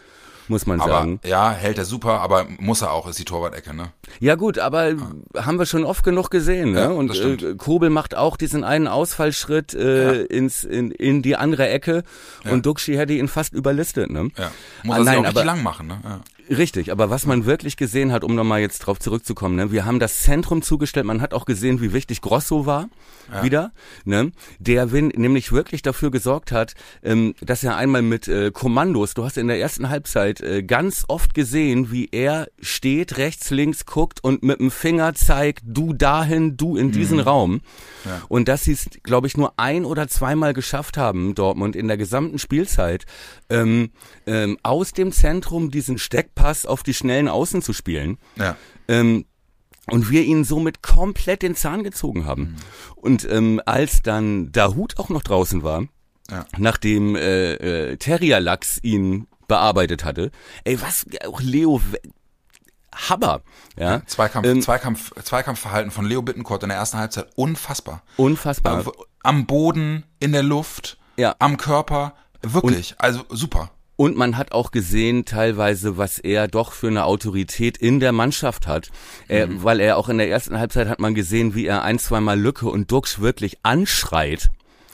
muss man aber, sagen. Ja, hält er super, aber muss er auch, ist die Torwart-Ecke, ne? Ja gut, aber ja. haben wir schon oft genug gesehen, ne? Ja, und äh, Kobel macht auch diesen einen Ausfallschritt äh, ja. ins in, in die andere Ecke und Duxi hätte ihn fast überlistet, ne? Ja. Muss ah, er nein, auch aber, lang machen, ne? Richtig, aber was man wirklich gesehen hat, um nochmal jetzt drauf zurückzukommen, ne, wir haben das Zentrum zugestellt, man hat auch gesehen, wie wichtig Grosso war, ja. wieder, ne, der Win, nämlich wirklich dafür gesorgt hat, ähm, dass er einmal mit äh, Kommandos, du hast in der ersten Halbzeit äh, ganz oft gesehen, wie er steht, rechts, links guckt und mit dem Finger zeigt, du dahin, du in diesen mhm. Raum. Ja. Und dass sie es, glaube ich, nur ein oder zweimal geschafft haben, Dortmund, in der gesamten Spielzeit, ähm, ähm, aus dem Zentrum diesen Steck Pass auf die schnellen Außen zu spielen. Ja. Ähm, und wir ihn somit komplett den Zahn gezogen haben. Mhm. Und ähm, als dann Dahut auch noch draußen war, ja. nachdem äh, äh, Terrier-Lachs ihn bearbeitet hatte, ey, was, auch Leo Haber. Ja. Zweikampf, ähm, Zweikampf, Zweikampfverhalten von Leo Bittencourt in der ersten Halbzeit unfassbar. Unfassbar. Am Boden, in der Luft, ja. am Körper, wirklich, Und, also super. Und man hat auch gesehen teilweise, was er doch für eine Autorität in der Mannschaft hat. Er, mhm. Weil er auch in der ersten Halbzeit hat man gesehen, wie er ein, zweimal Lücke und Dux wirklich anschreit.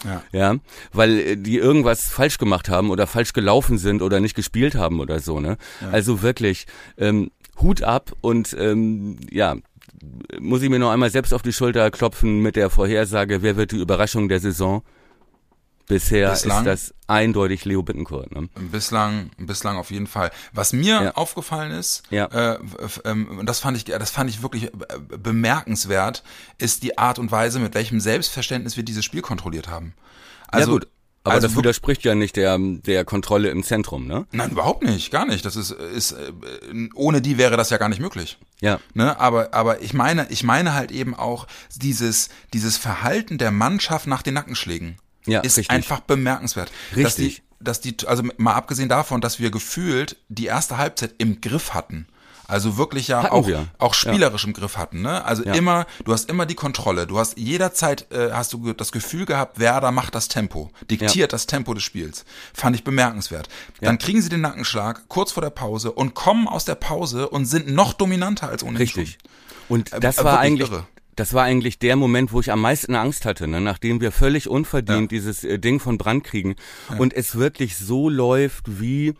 Ja. ja, weil äh, die irgendwas falsch gemacht haben oder falsch gelaufen sind oder nicht gespielt haben oder so, ne? Ja. Also wirklich ähm, Hut ab und ähm, ja, muss ich mir noch einmal selbst auf die Schulter klopfen mit der Vorhersage, wer wird die Überraschung der Saison? Bisher Bislang? ist das eindeutig Leo Bittencourt. Ne? Bislang, bislang auf jeden Fall. Was mir Ja. aufgefallen ist, Ja. äh, ähm, und das fand ich, das fand ich wirklich äh, bemerkenswert, ist die Art und Weise, mit welchem Selbstverständnis wir dieses Spiel kontrolliert haben. Also, ja gut, aber also das widerspricht ja nicht der, der Kontrolle im Zentrum, ne? Nein, überhaupt nicht, gar nicht. Das ist, ist äh, ohne die wäre das ja gar nicht möglich. Ja. Ne, aber, aber ich meine, ich meine halt eben auch dieses, dieses Verhalten der Mannschaft nach den Nackenschlägen Ja, ist richtig. einfach bemerkenswert. Dass die, Richtig. dass die, also mal abgesehen davon, dass wir gefühlt die erste Halbzeit im Griff hatten. Also wirklich ja Hatten auch, wir. auch spielerisch im Griff hatten, ne? Also Ja. immer, du hast immer die Kontrolle. Du hast jederzeit äh, hast du das Gefühl gehabt, Werder macht das Tempo, diktiert das Tempo des Spiels. Fand ich bemerkenswert. Dann kriegen sie den Nackenschlag kurz vor der Pause und kommen aus der Pause und sind noch dominanter als ohnehin Richtig. Und Äh, das äh, war eigentlich, irre. Das war eigentlich der Moment, wo ich am meisten Angst hatte, ne? nachdem wir völlig unverdient dieses äh, Ding von Brand kriegen und es wirklich so läuft wie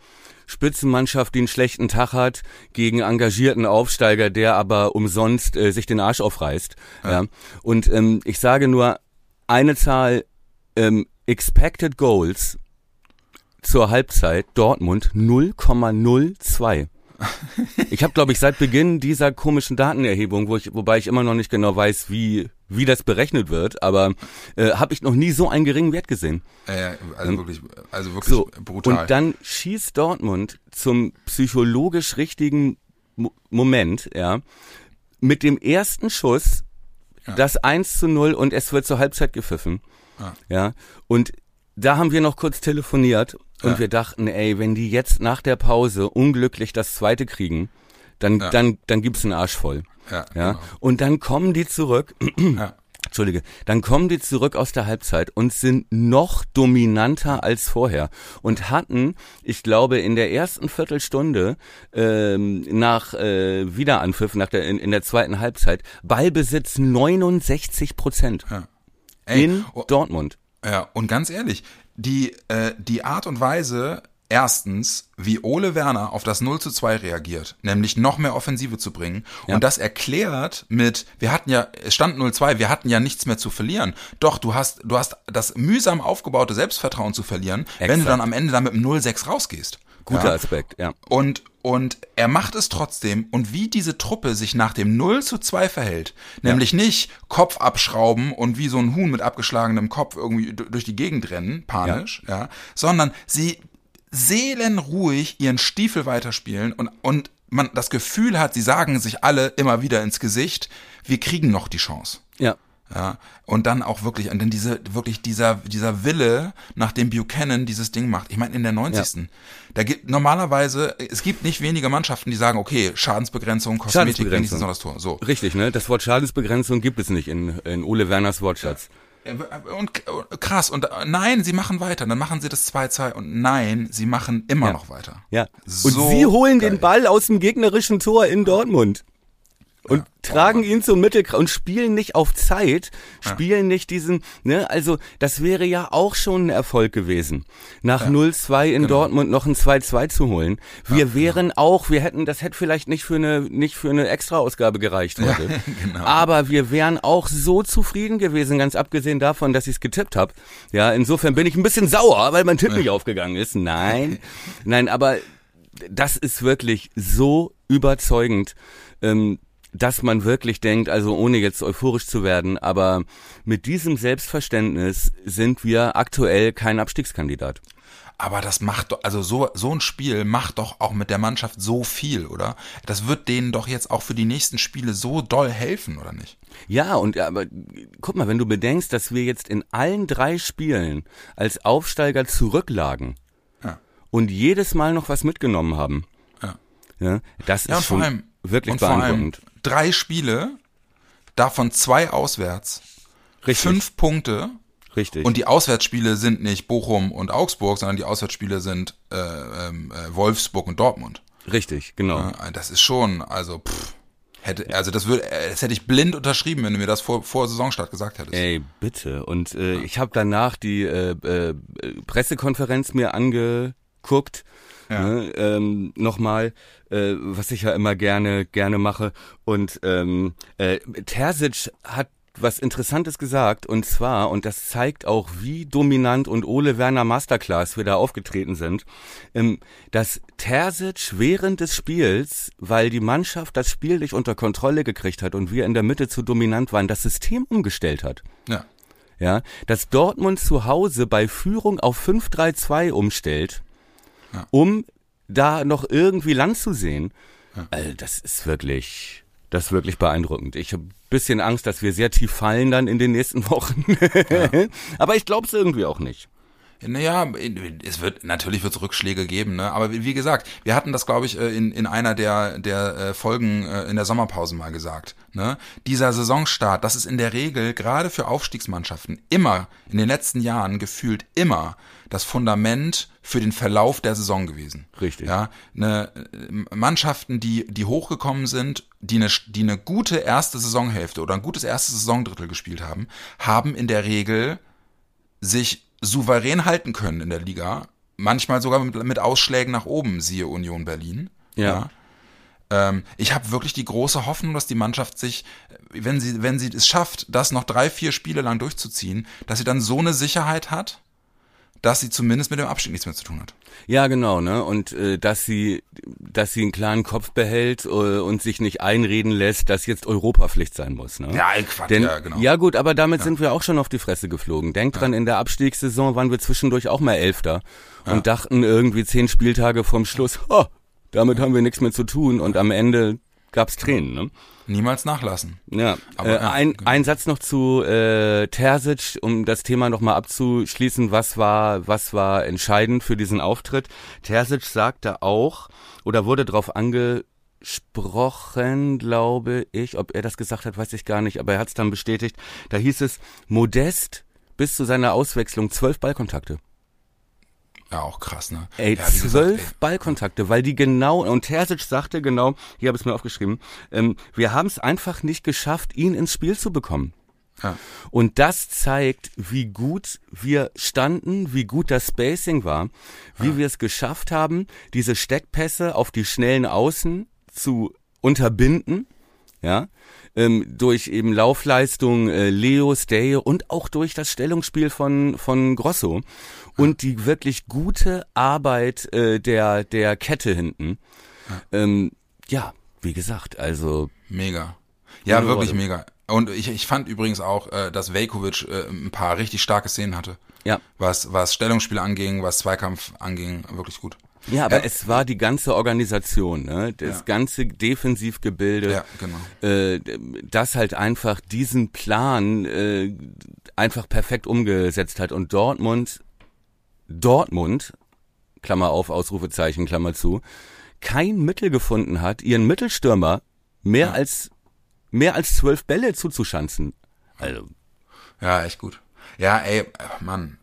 Spitzenmannschaft, die einen schlechten Tag hat, gegen engagierten Aufsteiger, der aber umsonst äh, sich den Arsch aufreißt. Ja. Und ähm, ich sage nur eine Zahl, ähm, Expected Goals zur Halbzeit Dortmund 0,02. Ich habe, glaube ich, seit Beginn dieser komischen Datenerhebung, wo ich, wobei ich immer noch nicht genau weiß, wie wie das berechnet wird, aber äh, habe ich noch nie so einen geringen Wert gesehen. Äh, also wirklich, also wirklich So brutal. und dann schießt Dortmund zum psychologisch richtigen Mo Moment, ja, mit dem ersten Schuss das 1 zu 0 und es wird zur Halbzeit gepfiffen. Ja. Ja. Und da haben wir noch kurz telefoniert und Ja. wir dachten, ey, wenn die jetzt nach der Pause unglücklich das zweite kriegen, dann, Ja. dann, dann gibt's einen Arsch voll. ja, Ja. genau. Und dann kommen die zurück, ja. Entschuldige, dann kommen die zurück aus der Halbzeit und sind noch dominanter als vorher und hatten, ich glaube, in der ersten Viertelstunde ähm, nach äh, Wiederanpfiff, nach der in, in der zweiten Halbzeit Ballbesitz 69 Prozent ja. Ey, in oh, Dortmund. Ja, und ganz ehrlich, die, äh, die Art und Weise, erstens, wie Ole Werner auf das 0 zu 2 reagiert, nämlich noch mehr Offensive zu bringen. Ja. Und das erklärt mit, wir hatten ja, es stand 0-2, wir hatten ja nichts mehr zu verlieren. Doch, du hast, du hast das mühsam aufgebaute Selbstvertrauen zu verlieren, wenn du Exakt. dann am Ende dann mit dem 0-6 rausgehst. Guter ja? Aspekt, ja. Und, und er macht es trotzdem. Und wie diese Truppe sich nach dem 0 zu 2 verhält, nämlich nicht Kopf abschrauben und wie so ein Huhn mit abgeschlagenem Kopf irgendwie du- durch die Gegend rennen, panisch, ja, sondern sie seelenruhig ihren Stiefel weiterspielen und, und man das Gefühl hat, sie sagen sich alle immer wieder ins Gesicht, wir kriegen noch die Chance. Ja. Ja, und dann auch wirklich, und dann diese, wirklich dieser, dieser Wille, nach dem Buchanan dieses Ding macht. Ich meine, in der 90. Da gibt normalerweise, es gibt nicht wenige Mannschaften, die sagen, okay, Schadensbegrenzung, Kosmetik, Schadensbegrenzung. wenigstens noch das Tor. So. Richtig, ne? Das Wort Schadensbegrenzung gibt es nicht in, in Ole Werners Wortschatz. Und krass, und äh, nein, sie machen weiter, dann machen sie das 2-2 und nein, sie machen immer Ja. noch weiter. Ja. Und So sie holen geil. den Ball aus dem gegnerischen Tor in Dortmund. Und tragen ihn zum Mittelkreis und spielen nicht auf Zeit, spielen nicht diesen, ne, also das wäre ja auch schon ein Erfolg gewesen, nach 0-2 Genau. in Dortmund noch ein 2-2 zu holen. Wir wären auch, wir hätten, das hätte vielleicht nicht für eine, nicht für eine Extra-Ausgabe gereicht heute. genau. Aber wir wären auch so zufrieden gewesen, ganz abgesehen davon, dass ich es getippt habe. Ja, insofern bin ich ein bisschen sauer, weil mein Tipp nicht aufgegangen ist. Nein, nein, aber das ist wirklich so überzeugend, ähm, dass man wirklich denkt, also ohne jetzt euphorisch zu werden, aber mit diesem Selbstverständnis sind wir aktuell kein Abstiegskandidat. Aber das macht doch, also so, so ein Spiel macht doch auch mit der Mannschaft so viel, oder? Das wird denen doch jetzt auch für die nächsten Spiele so doll helfen, oder nicht? Ja, und aber guck mal, wenn du bedenkst, dass wir jetzt in allen drei Spielen als Aufsteiger zurücklagen Ja. und jedes Mal noch was mitgenommen haben, Ja. ja, das Ja, ist schon allem, wirklich beeindruckend. Drei Spiele, davon zwei auswärts, Richtig, fünf Punkte. richtig. Und die Auswärtsspiele sind nicht Bochum und Augsburg, sondern die Auswärtsspiele sind äh, ähm, äh, Wolfsburg und Dortmund. richtig, genau. Ja, Das ist schon, also pff, hätte, also das würde, äh, das hätte ich blind unterschrieben, wenn du mir das vor, vor Saisonstart gesagt hättest. Ey, bitte. Und äh, ich habe danach die äh, äh, Pressekonferenz mir ange guckt, ja. ne, ähm, nochmal, äh, was ich ja immer gerne gerne mache. Und ähm, äh, Terzic hat was Interessantes gesagt und zwar, und das zeigt auch, wie dominant und Ole Werner Masterclass wir da aufgetreten sind, ähm, dass Terzic während des Spiels, weil die Mannschaft das Spiel nicht unter Kontrolle gekriegt hat und wir in der Mitte zu dominant waren, das System umgestellt hat. Ja. Ja, dass Dortmund zu Hause bei Führung auf 5-3-2 umstellt, ja. um da noch irgendwie Land zu sehen. Ja. Also das ist wirklich, das ist wirklich beeindruckend. Ich habe bisschen Angst, dass wir sehr tief fallen dann in den nächsten Wochen. Ja. Aber ich glaube es irgendwie auch nicht. Naja, es wird natürlich wird es Rückschläge geben, ne? Aber wie gesagt, wir hatten das, glaube ich, äh, in, in einer der der äh, Folgen äh, in der Sommerpause mal gesagt. Ne? Dieser Saisonstart, das ist in der Regel gerade für Aufstiegsmannschaften immer in den letzten Jahren gefühlt immer das Fundament für den Verlauf der Saison gewesen. Richtig. Ja, ne, Mannschaften, die die hochgekommen sind, die eine die eine gute erste Saisonhälfte oder ein gutes erstes Saisondrittel gespielt haben, haben in der Regel sich souverän halten können in der Liga, manchmal sogar mit, mit Ausschlägen nach oben, siehe Union Berlin. Ja. ja. Ähm, ich habe wirklich die große Hoffnung, dass die Mannschaft sich, wenn sie, wenn sie es schafft, das noch drei, vier Spiele lang durchzuziehen, dass sie dann so eine Sicherheit hat, dass sie zumindest mit dem Abstieg nichts mehr zu tun hat. Ja, genau, ne? Und äh, dass sie, dass sie einen klaren Kopf behält äh, und sich nicht einreden lässt, dass jetzt Europapflicht sein muss. Ne? Ja, Quatsch, Denn, ja, genau. Ja gut, aber damit ja. sind wir auch schon auf die Fresse geflogen. Denkt ja. dran, in der Abstiegssaison waren wir zwischendurch auch mal Elfter ja. und dachten irgendwie zehn Spieltage vorm Schluss, oh, damit haben wir nichts mehr zu tun und am Ende gab's Tränen. Ne? Niemals nachlassen. Ja, Aber, äh, ein, genau. ein Satz noch zu äh, Terzic, um das Thema nochmal abzuschließen. Was war, was war entscheidend für diesen Auftritt? Terzic sagte auch, oder wurde darauf angesprochen, glaube ich, ob er das gesagt hat, weiß ich gar nicht, aber er hat es dann bestätigt. Da hieß es, Modest bis zu seiner Auswechslung zwölf Ballkontakte. Ja, auch krass, ne? Ey, ja, zwölf gesagt, ey. Ballkontakte, weil die genau, und Terzic sagte genau, hier habe ich es mir aufgeschrieben, ähm, wir haben es einfach nicht geschafft, ihn ins Spiel zu bekommen. Ja. Und das zeigt, wie gut wir standen, wie gut das Spacing war, wie ja. wir es geschafft haben, diese Steckpässe auf die schnellen Außen zu unterbinden, ja, ähm, durch eben Laufleistung äh, Leo, Stay und auch durch das Stellungsspiel von von Grosso und die wirklich gute Arbeit äh, der, der Kette hinten. Ja. Ähm, ja, wie gesagt, also. Mega. Ja, wirklich Worte. mega. Und ich, ich fand übrigens auch, äh, dass Velkovic äh, ein paar richtig starke Szenen hatte. Ja. Was, was Stellungsspiel anging, was Zweikampf anging, wirklich gut. Ja, aber ja. es war die ganze Organisation, ne? das ja. ganze Defensivgebilde, ja, genau. äh, das halt einfach diesen Plan äh, einfach perfekt umgesetzt hat. Und Dortmund Dortmund, Klammer auf, Ausrufezeichen, Klammer zu, kein Mittel gefunden hat, ihren Mittelstürmer mehr ja. als mehr als zwölf Bälle zuzuschanzen. Also. Ja, echt gut. Ja, ey, Mann,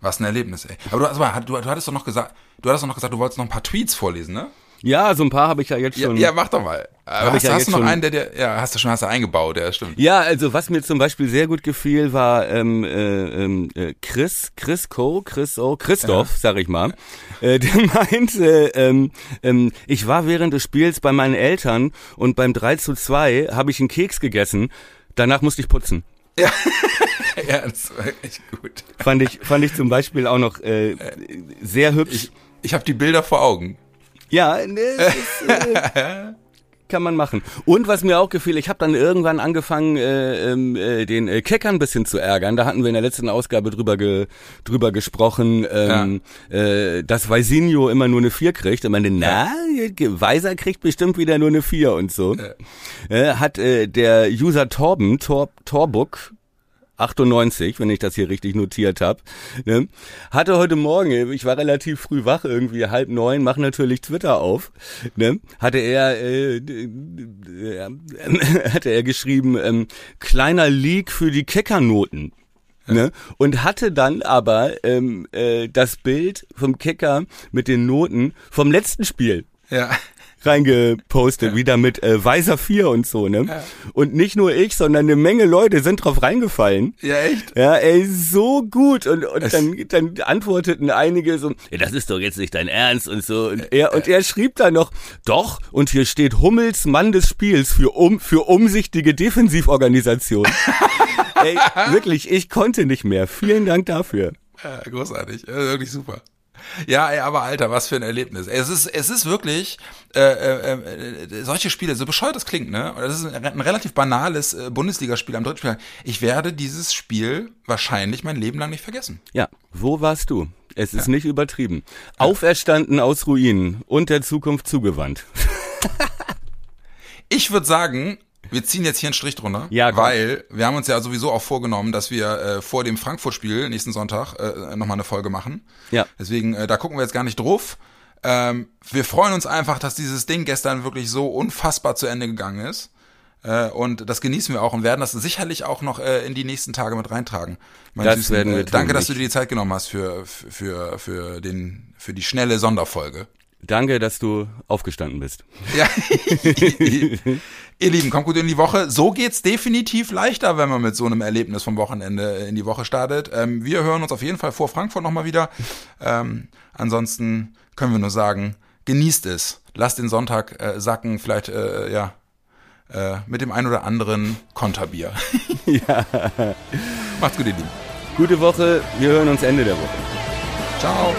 was ein Erlebnis, ey. Aber du, also, du, du hattest doch noch gesagt, du hattest doch noch gesagt, du wolltest noch ein paar Tweets vorlesen, ne? Ja, so ein paar habe ich ja jetzt schon. Ja, ja mach doch mal. Hab hast, ja hast du noch schon, einen, der dir, ja, hast du schon hast du eingebaut, ja, stimmt. Ja, also was mir zum Beispiel sehr gut gefiel, war ähm, äh, ähm, äh, Chris, Chris Co, Chris O, Christoph, ja. sag ich mal. Äh, der meinte, ähm, ähm, ich war während des Spiels bei meinen Eltern und beim 3 zu 2 habe ich einen Keks gegessen. Danach musste ich putzen. Ja. ja, das war echt gut. Fand ich, fand ich zum Beispiel auch noch äh, sehr hübsch. Ich, ich habe die Bilder vor Augen. Ja, ist, äh, kann man machen. Und was mir auch gefiel, ich habe dann irgendwann angefangen, äh, ähm, äh, den äh, Kecker ein bisschen zu ärgern. Da hatten wir in der letzten Ausgabe drüber, ge, drüber gesprochen, ähm, ja. äh, dass Weisinho immer nur eine 4 kriegt. Und man, na, Weiser kriegt bestimmt wieder nur eine 4 und so. Ja. Äh, hat äh, der User Torben, Tor, Torbook, 98, wenn ich das hier richtig notiert habe, ne, hatte heute Morgen, ich war relativ früh wach, irgendwie halb neun, mach natürlich Twitter auf, ne, hatte er, äh, äh, hatte er geschrieben, ähm, kleiner Leak für die Keckernoten. Ne? Und hatte dann aber ähm, äh, das Bild vom Kicker mit den Noten vom letzten Spiel. Ja. Reingepostet, ja. wieder mit äh, Weiser 4 und so, ne? Ja. Und nicht nur ich, sondern eine Menge Leute sind drauf reingefallen. Ja, echt? Ja, ey, so gut. Und, und dann, dann antworteten einige so, ja, das ist doch jetzt nicht dein Ernst und so. Und er, und er schrieb dann noch, doch, und hier steht Hummels Mann des Spiels für, um, für umsichtige Defensivorganisation. ey, wirklich, ich konnte nicht mehr. Vielen Dank dafür. Ja, großartig. Wirklich super. Ja, ey, aber Alter, was für ein Erlebnis. Es ist, es ist wirklich äh, äh, äh, solche Spiele, so bescheuert das klingt, ne? Das ist ein, ein relativ banales äh, Bundesligaspiel am dritten Spiel. Ich werde dieses Spiel wahrscheinlich mein Leben lang nicht vergessen. Ja, wo warst du? Es ist ja. nicht übertrieben. Ja. Auferstanden aus Ruinen und der Zukunft zugewandt. ich würde sagen, wir ziehen jetzt hier einen Strich drunter, ja, weil wir haben uns ja sowieso auch vorgenommen, dass wir äh, vor dem Frankfurt-Spiel nächsten Sonntag äh, nochmal eine Folge machen. Ja. Deswegen, äh, da gucken wir jetzt gar nicht drauf. Ähm, wir freuen uns einfach, dass dieses Ding gestern wirklich so unfassbar zu Ende gegangen ist. Äh, und das genießen wir auch und werden das sicherlich auch noch äh, in die nächsten Tage mit reintragen. Mein das Süßen, werden wir äh, tun, Danke, dass du dir die Zeit genommen hast für, für, für, den, für die schnelle Sonderfolge. Danke, dass du aufgestanden bist. Ja. Ihr Lieben, kommt gut in die Woche. So geht's definitiv leichter, wenn man mit so einem Erlebnis vom Wochenende in die Woche startet. Ähm, wir hören uns auf jeden Fall vor Frankfurt nochmal wieder. Ähm, ansonsten können wir nur sagen, genießt es. Lasst den Sonntag äh, sacken, vielleicht äh, ja äh, mit dem ein oder anderen Konterbier. ja. Macht's gut, ihr Lieben. Gute Woche. Wir hören uns Ende der Woche. Ciao.